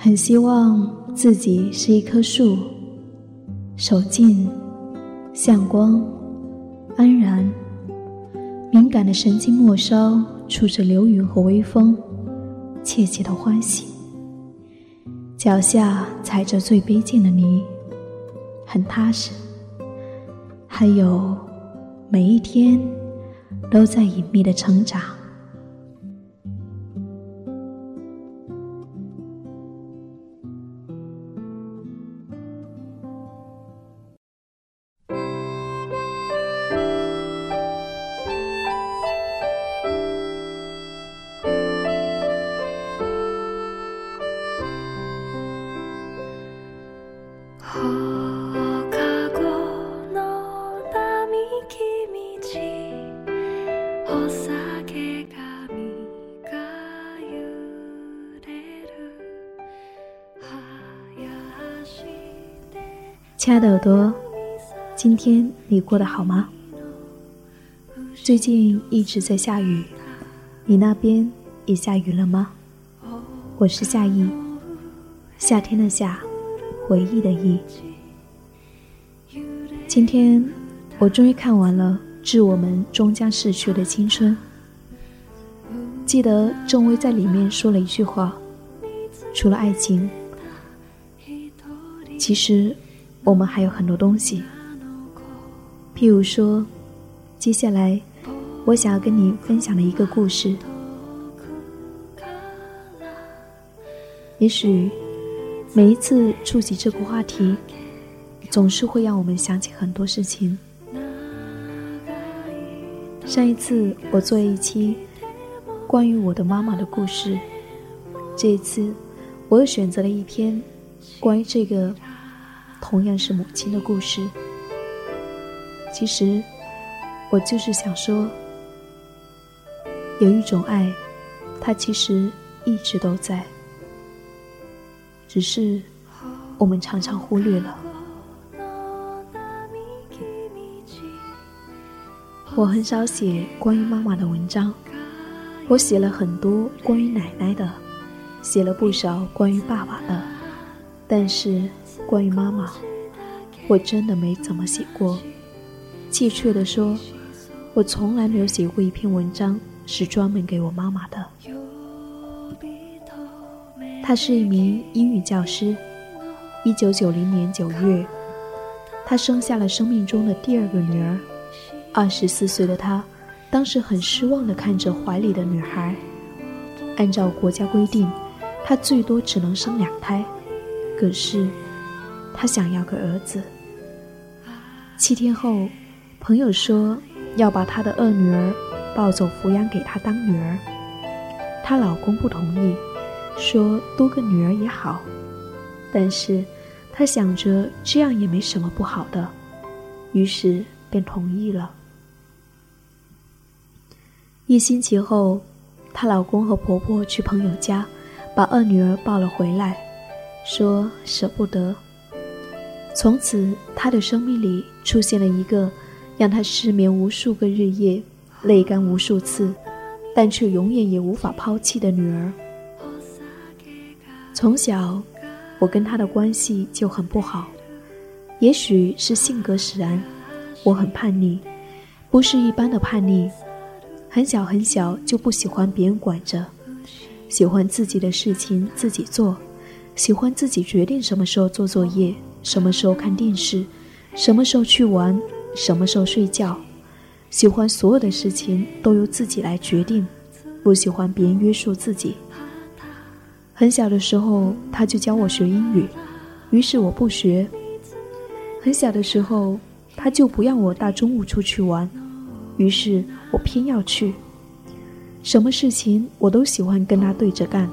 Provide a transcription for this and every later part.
很希望自己是一棵树，守静，向光，安然，敏感的神经末梢触着流云和微风，切切的欢喜。脚下踩着最卑贱的泥，很踏实。还有，每一天都在隐秘的成长。亲爱的耳朵，今天你过得好吗？最近一直在下雨，你那边也下雨了吗？我是夏意，夏天的夏，回忆的忆。今天我终于看完了《致我们终将逝去的青春》。记得郑微在里面说了一句话：“除了爱情，其实……”我们还有很多东西，譬如说，接下来我想要跟你分享的一个故事。也许每一次触及这个话题，总是会让我们想起很多事情。上一次我做了一期关于我的妈妈的故事，这一次我又选择了一篇关于这个。同样是母亲的故事。其实，我就是想说，有一种爱，它其实一直都在，只是我们常常忽略了。我很少写关于妈妈的文章，我写了很多关于奶奶的，写了不少关于爸爸的，但是。关于妈妈，我真的没怎么写过。确切的说，我从来没有写过一篇文章是专门给我妈妈的。她是一名英语教师。一九九零年九月，她生下了生命中的第二个女儿。二十四岁的她，当时很失望地看着怀里的女孩。按照国家规定，她最多只能生两胎。可是。他想要个儿子。七天后，朋友说要把他的二女儿抱走抚养给他当女儿。她老公不同意，说多个女儿也好。但是，她想着这样也没什么不好的，于是便同意了。一星期后，她老公和婆婆去朋友家，把二女儿抱了回来，说舍不得。从此，他的生命里出现了一个让他失眠无数个日夜、泪干无数次，但却永远也无法抛弃的女儿。从小，我跟他的关系就很不好，也许是性格使然，我很叛逆，不是一般的叛逆。很小很小就不喜欢别人管着，喜欢自己的事情自己做，喜欢自己决定什么时候做作业。什么时候看电视，什么时候去玩，什么时候睡觉，喜欢所有的事情都由自己来决定，不喜欢别人约束自己。很小的时候他就教我学英语，于是我不学。很小的时候他就不让我大中午出去玩，于是我偏要去。什么事情我都喜欢跟他对着干，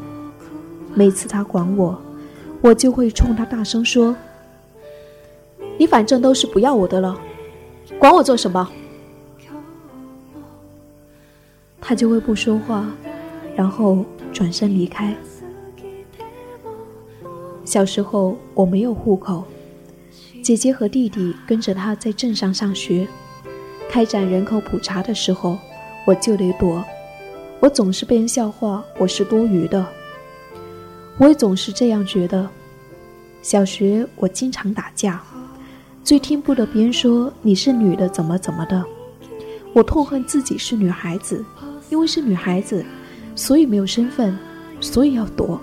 每次他管我，我就会冲他大声说。你反正都是不要我的了，管我做什么？他就会不说话，然后转身离开。小时候我没有户口，姐姐和弟弟跟着他在镇上上学。开展人口普查的时候，我就得躲，我总是被人笑话我是多余的。我也总是这样觉得。小学我经常打架，最听不得别人说你是女的怎么怎么的。我痛恨自己是女孩子，因为是女孩子，所以没有身份，所以要躲，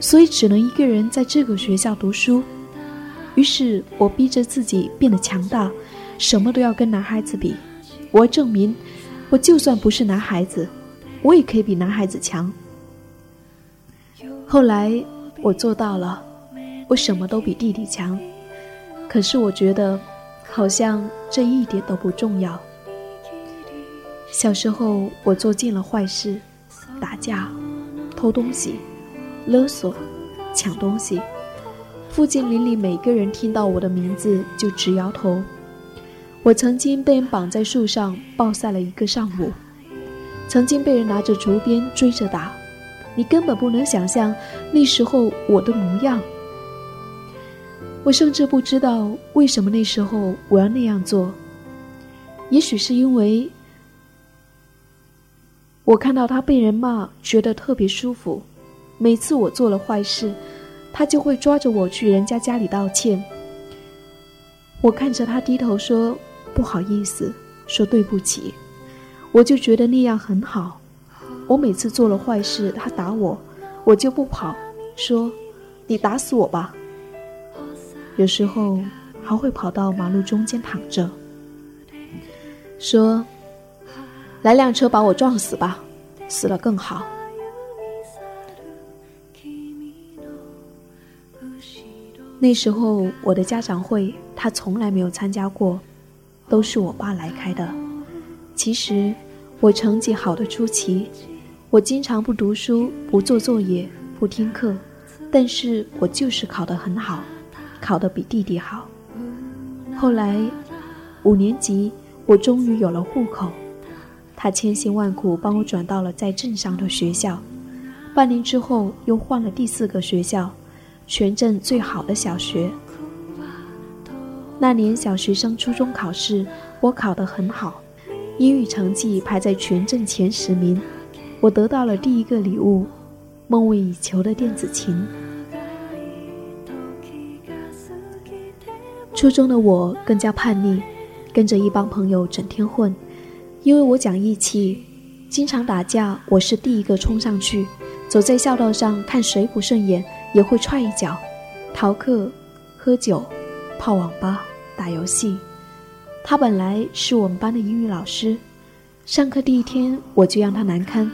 所以只能一个人在这个学校读书。于是我逼着自己变得强大，什么都要跟男孩子比。我要证明，我就算不是男孩子，我也可以比男孩子强。后来我做到了。我什么都比弟弟强，可是我觉得，好像这一点都不重要。小时候我做尽了坏事，打架、偷东西、勒索、抢东西。附近邻里每个人听到我的名字就直摇头。我曾经被人绑在树上暴晒了一个上午，曾经被人拿着竹鞭追着打，你根本不能想象那时候我的模样。我甚至不知道为什么那时候我要那样做。也许是因为我看到他被人骂，觉得特别舒服。每次我做了坏事，他就会抓着我去人家家里道歉。我看着他低头说不好意思，说对不起，我就觉得那样很好。我每次做了坏事，他打我，我就不跑，说你打死我吧。有时候还会跑到马路中间躺着，说：“来辆车把我撞死吧，死了更好。”那时候我的家长会他从来没有参加过，都是我爸来开的。其实我成绩好的出奇，我经常不读书、不做作业、不听课，但是我就是考得很好。考得比弟弟好。后来，五年级我终于有了户口，他千辛万苦帮我转到了在镇上的学校。半年之后，又换了第四个学校，全镇最好的小学。那年小学生初中考试，我考得很好，英语成绩排在全镇前十名，我得到了第一个礼物——梦寐以求的电子琴。初中的我更加叛逆，跟着一帮朋友整天混，因为我讲义气，经常打架，我是第一个冲上去，走在校道上看谁不顺眼也会踹一脚，逃课、喝酒、泡网吧、打游戏。他本来是我们班的英语老师，上课第一天我就让他难堪，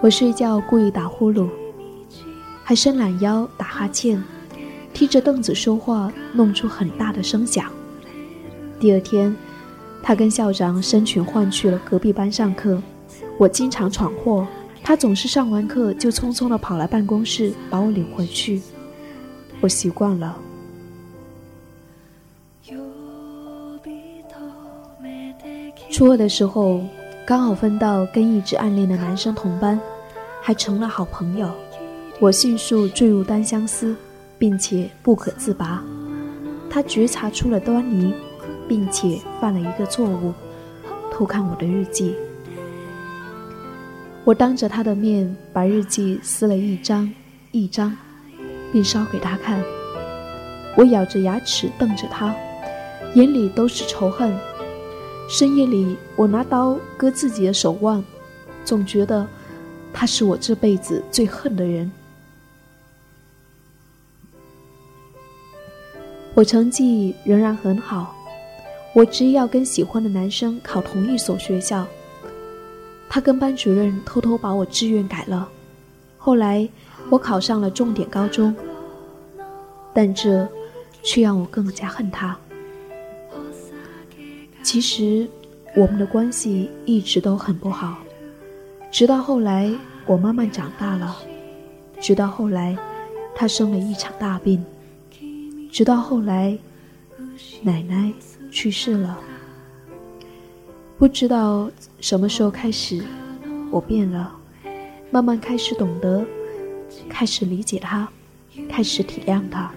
我睡觉故意打呼噜，还伸懒腰打哈欠。踢着凳子说话，弄出很大的声响。第二天，他跟校长申请换去了隔壁班上课。我经常闯祸，他总是上完课就匆匆地跑来办公室把我领回去。我习惯了。初二的时候，刚好分到跟一直暗恋的男生同班，还成了好朋友。我迅速坠入单相思。并且不可自拔，他觉察出了端倪，并且犯了一个错误，偷看我的日记。我当着他的面把日记撕了一张一张，并烧给他看。我咬着牙齿瞪着他，眼里都是仇恨。深夜里，我拿刀割自己的手腕，总觉得他是我这辈子最恨的人。我成绩仍然很好，我执意要跟喜欢的男生考同一所学校。他跟班主任偷偷把我志愿改了，后来我考上了重点高中。但这却让我更加恨他。其实我们的关系一直都很不好，直到后来我慢慢长大了，直到后来他生了一场大病。直到后来，奶奶去世了。不知道什么时候开始，我变了，慢慢开始懂得，开始理解他，开始体谅他，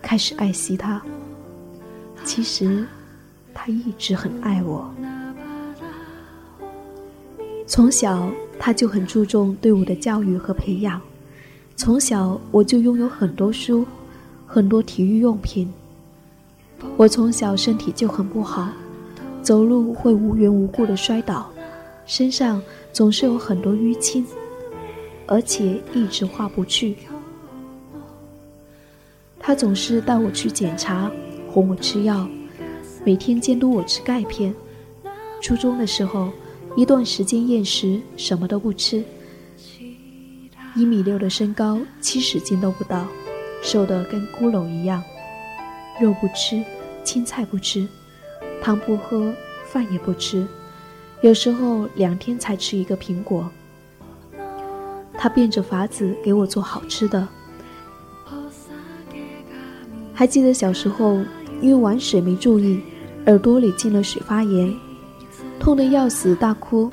开始爱惜他。其实，他一直很爱我。从小他就很注重对我的教育和培养。从小我就拥有很多书，很多体育用品。我从小身体就很不好，走路会无缘无故的摔倒，身上总是有很多淤青，而且一直化不去。他总是带我去检查，哄我吃药，每天监督我吃钙片。初中的时候，一段时间厌食，什么都不吃。一米六的身高，七十斤都不到，瘦得跟骷髅一样。肉不吃，青菜不吃，汤不喝，饭也不吃，有时候两天才吃一个苹果。他变着法子给我做好吃的。还记得小时候，因为玩水没注意，耳朵里进了水发炎，痛得要死，大哭。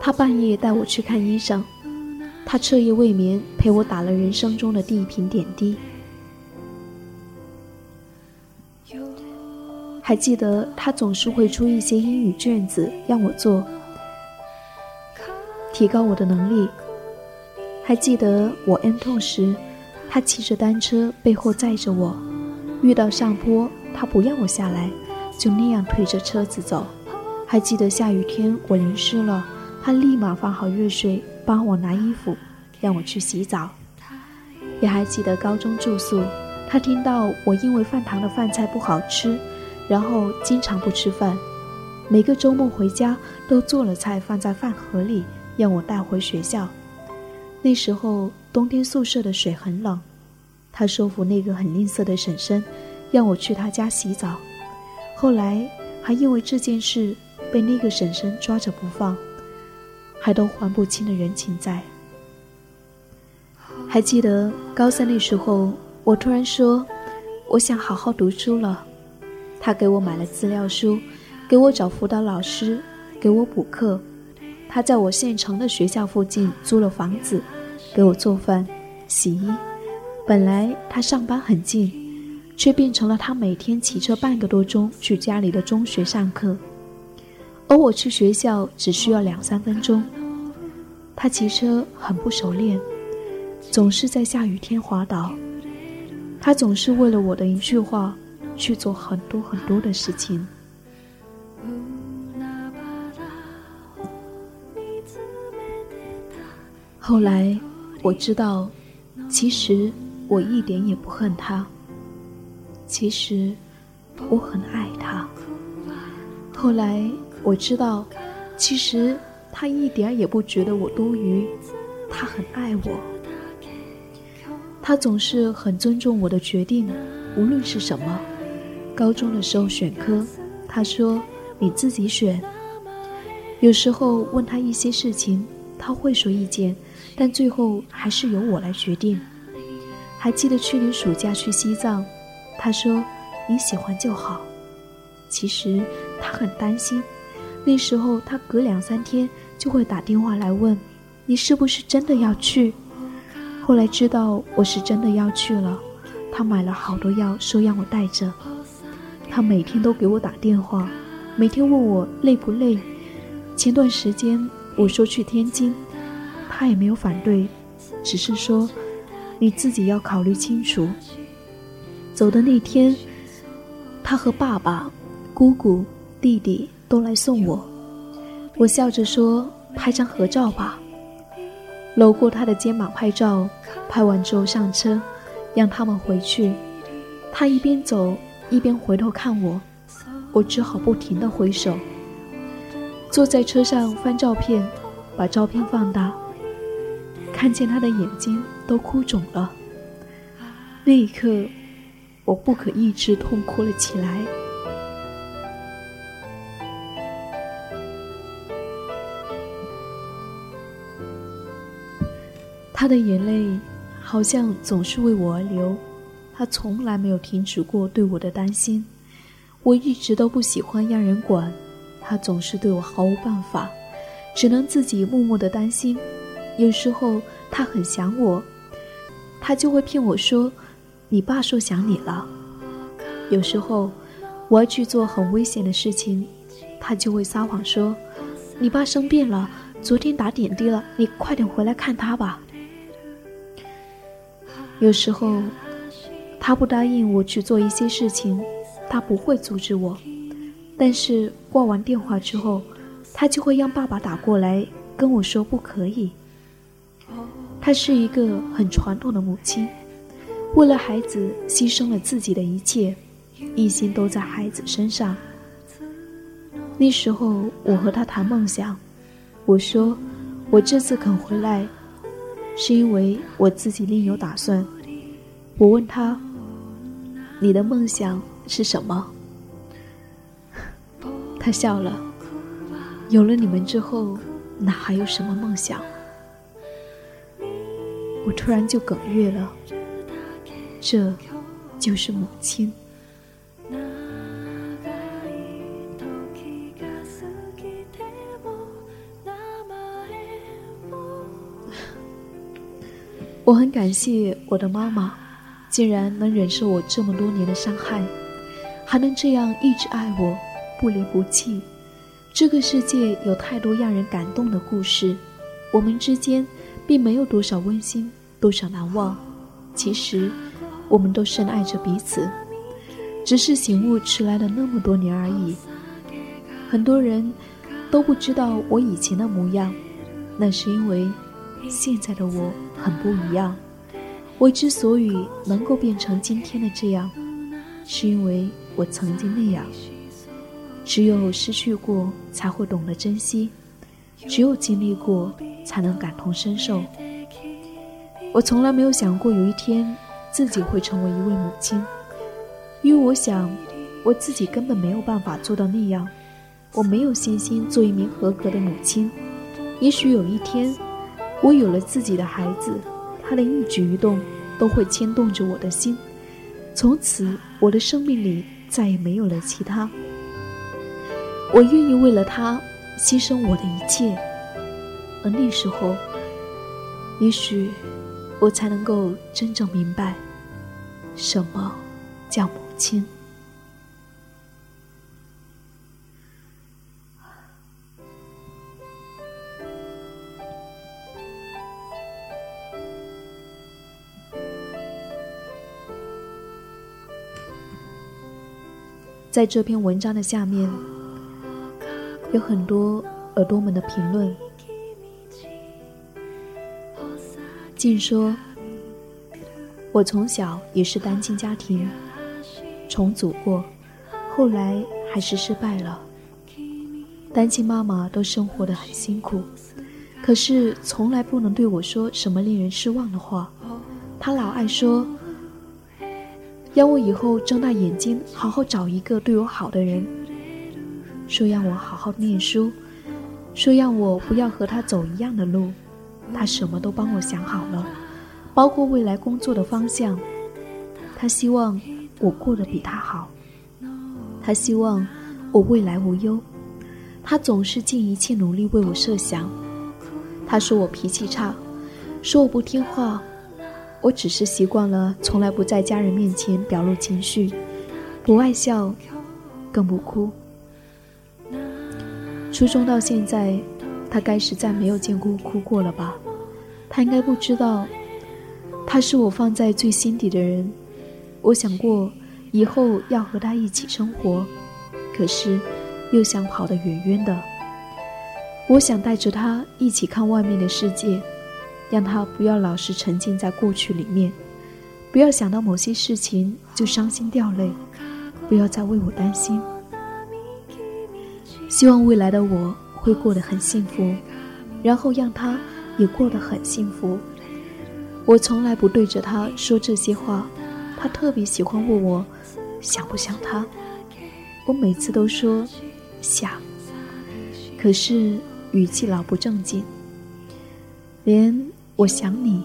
他半夜带我去看医生，他彻夜未眠陪我打了人生中的第一瓶点滴。还记得他总是会出一些英语卷子让我做，提高我的能力。还记得我 N 痛时。他骑着单车，背后载着我。遇到上坡，他不让我下来，就那样推着车子走。还记得下雨天我淋湿了，他立马放好热水帮我拿衣服，让我去洗澡。也还记得高中住宿，他听到我因为饭堂的饭菜不好吃，然后经常不吃饭。每个周末回家都做了菜放在饭盒里，让我带回学校。那时候冬天宿舍的水很冷，他说服那个很吝啬的婶婶，让我去他家洗澡。后来还因为这件事被那个婶婶抓着不放，还都还不清的人情债。还记得高三那时候，我突然说我想好好读书了，他给我买了资料书，给我找辅导老师，给我补课。他在我县城的学校附近租了房子，给我做饭、洗衣。本来他上班很近，却变成了他每天骑车半个多钟去家里的中学上课，而我去学校只需要两三分钟。他骑车很不熟练，总是在下雨天滑倒。他总是为了我的一句话，去做很多很多的事情。后来我知道，其实我一点也不恨他。其实我很爱他。后来我知道，其实他一点也不觉得我多余，他很爱我。他总是很尊重我的决定，无论是什么。高中的时候选科，他说你自己选。有时候问他一些事情，他会说意见。但最后还是由我来决定。还记得去年暑假去西藏，他说：“你喜欢就好。”其实他很担心。那时候他隔两三天就会打电话来问：“你是不是真的要去？”后来知道我是真的要去了，他买了好多药，说让我带着。他每天都给我打电话，每天问我累不累。前段时间我说去天津。他也没有反对，只是说：“你自己要考虑清楚。”走的那天，他和爸爸、姑姑、弟弟都来送我。我笑着说：“拍张合照吧。”搂过他的肩膀拍照，拍完之后上车，让他们回去。他一边走一边回头看我，我只好不停的挥手。坐在车上翻照片，把照片放大。看见他的眼睛都哭肿了，那一刻，我不可抑制痛哭了起来。他的眼泪好像总是为我而流，他从来没有停止过对我的担心。我一直都不喜欢让人管，他总是对我毫无办法，只能自己默默的担心。有时候他很想我，他就会骗我说：“你爸说想你了。”有时候我要去做很危险的事情，他就会撒谎说：“你爸生病了，昨天打点滴了，你快点回来看他吧。”有时候，他不答应我去做一些事情，他不会阻止我。但是挂完电话之后，他就会让爸爸打过来跟我说不可以。她是一个很传统的母亲，为了孩子牺牲了自己的一切，一心都在孩子身上。那时候我和他谈梦想，我说我这次肯回来，是因为我自己另有打算。我问他，你的梦想是什么？他笑了。有了你们之后，哪还有什么梦想？我突然就哽咽了。这，就是母亲。我很感谢我的妈妈，竟然能忍受我这么多年的伤害，还能这样一直爱我。不离不弃，这个世界有太多让人感动的故事，我们之间并没有多少温馨，多少难忘。其实，我们都深爱着彼此，只是醒悟迟来了那么多年而已。很多人都不知道我以前的模样，那是因为现在的我很不一样。我之所以能够变成今天的这样，是因为我曾经那样。只有失去过，才会懂得珍惜；只有经历过，才能感同身受。我从来没有想过有一天自己会成为一位母亲，因为我想我自己根本没有办法做到那样。我没有信心做一名合格的母亲。也许有一天，我有了自己的孩子，他的一举一动都会牵动着我的心。从此，我的生命里再也没有了其他。我愿意为了他牺牲我的一切，而那时候，也许我才能够真正明白，什么叫母亲。在这篇文章的下面。有很多耳朵们的评论，静说：“我从小也是单亲家庭，重组过，后来还是失败了。单亲妈妈都生活的很辛苦，可是从来不能对我说什么令人失望的话。她老爱说，让我以后睁大眼睛，好好找一个对我好的人。”说让我好好念书，说让我不要和他走一样的路，他什么都帮我想好了，包括未来工作的方向。他希望我过得比他好，他希望我未来无忧，他总是尽一切努力为我设想。他说我脾气差，说我不听话，我只是习惯了从来不在家人面前表露情绪，不爱笑，更不哭。初中到现在，他该是再没有见过哭过了吧？他应该不知道，他是我放在最心底的人。我想过以后要和他一起生活，可是又想跑得远远的。我想带着他一起看外面的世界，让他不要老是沉浸在过去里面，不要想到某些事情就伤心掉泪，不要再为我担心。希望未来的我会过得很幸福，然后让他也过得很幸福。我从来不对着他说这些话，他特别喜欢问我想不想他。我每次都说想，可是语气老不正经，连我想你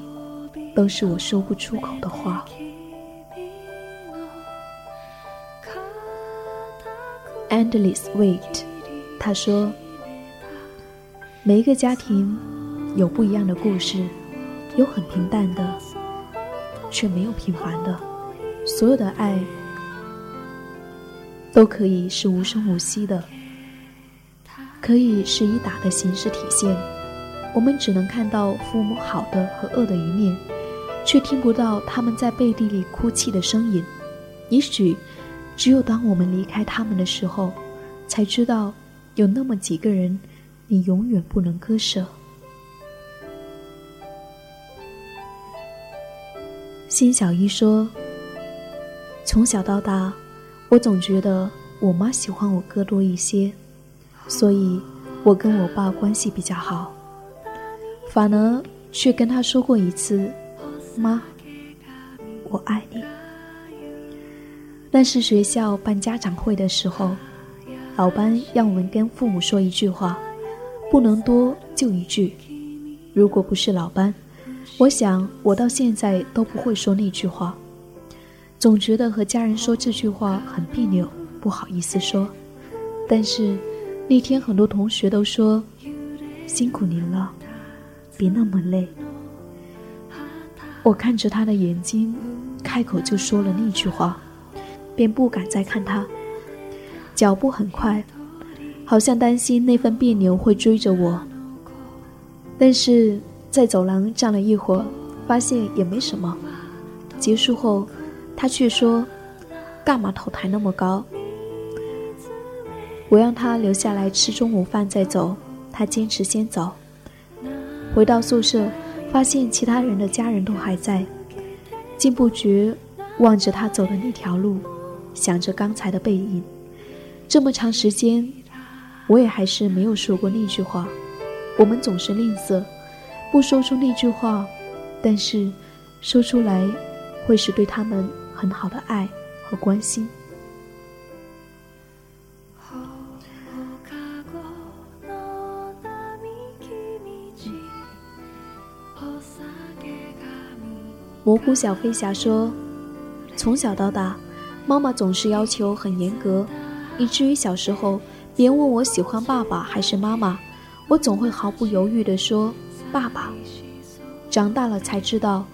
都是我说不出口的话。Endless wait。他说：“每一个家庭有不一样的故事，有很平淡的，却没有平凡的。所有的爱都可以是无声无息的，可以是以打的形式体现。我们只能看到父母好的和恶的一面，却听不到他们在背地里哭泣的声音。也许，只有当我们离开他们的时候，才知道有那么几个人，你永远不能割舍。辛小一说：“从小到大，我总觉得我妈喜欢我哥多一些，所以我跟我爸关系比较好。反而却跟他说过一次，妈，我爱你。那是学校办家长会的时候，老班让我们跟父母说一句话，不能多就一句。如果不是老班。”我想，我到现在都不会说那句话，总觉得和家人说这句话很别扭，不好意思说。但是那天很多同学都说：“辛苦您了，别那么累。”我看着他的眼睛，开口就说了那句话，便不敢再看他。脚步很快，好像担心那份别扭会追着我。但是。在走廊站了一会儿，发现也没什么。结束后，他却说：“干嘛头抬那么高？”我让他留下来吃中午饭再走，他坚持先走。回到宿舍，发现其他人的家人都还在，竟不觉望着他走的那条路，想着刚才的背影。这么长时间，我也还是没有说过那句话。我们总是吝啬。不说出那句话，但是说出来会是对他们很好的爱和关心。蘑菇小飞侠说：“从小到大，妈妈总是要求很严格，以至于小时候别人问我喜欢爸爸还是妈妈，我总会毫不犹豫地说。”爸爸，长大了才知道，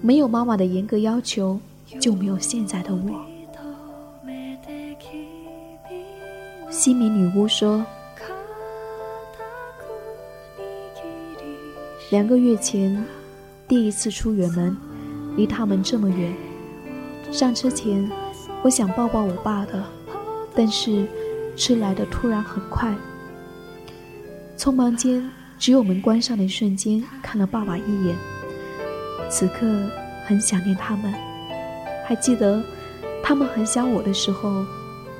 没有妈妈的严格要求，就没有现在的我。西米女巫说，两个月前第一次出远门，离他们这么远，上车前我想抱抱我爸的，但是车来的突然很快，匆忙间。只有门关上的一瞬间，看了爸爸一眼。此刻很想念他们，还记得他们很想我的时候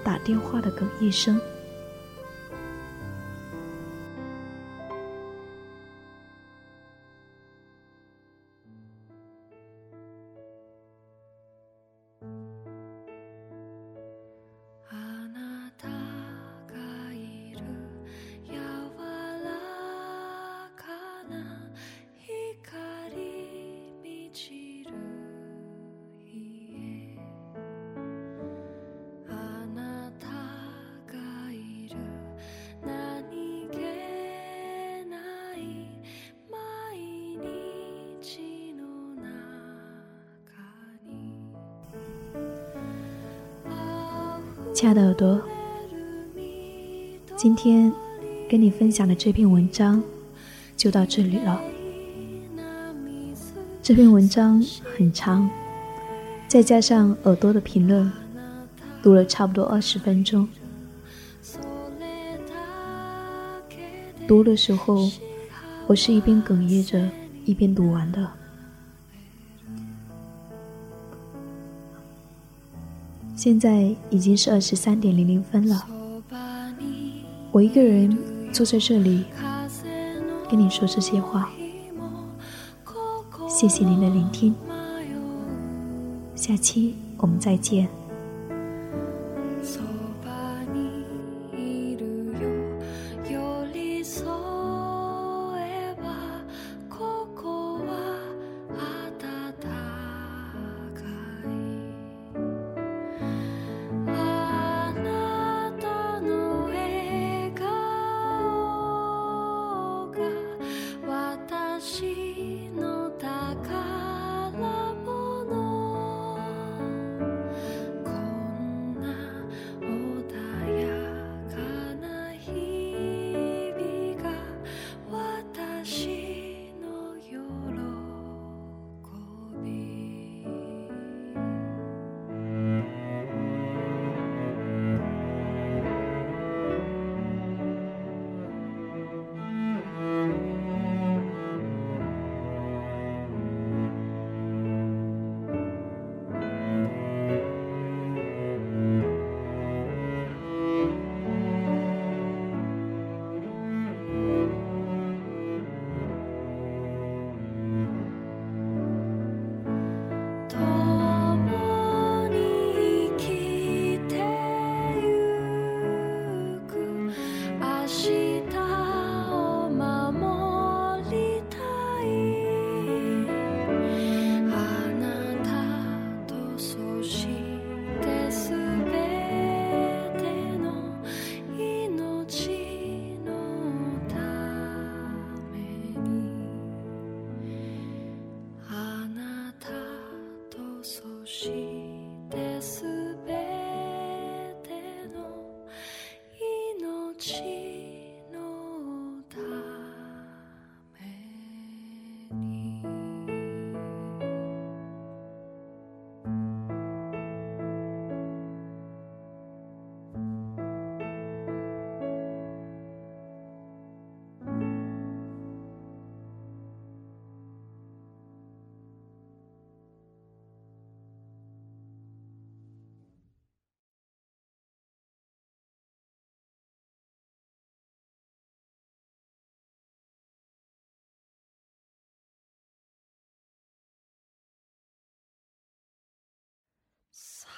打电话的哽咽声。亲爱的，今天跟你分享的这篇文章就到这里了。这篇文章很长，再加上耳朵的评论，读了差不多二十分钟。读的时候，我是一边哽咽着，一边读完的。现在已经是二十三点零零分了，我一个人坐在这里跟你说这些话，谢谢您的聆听，下期我们再见。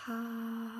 ha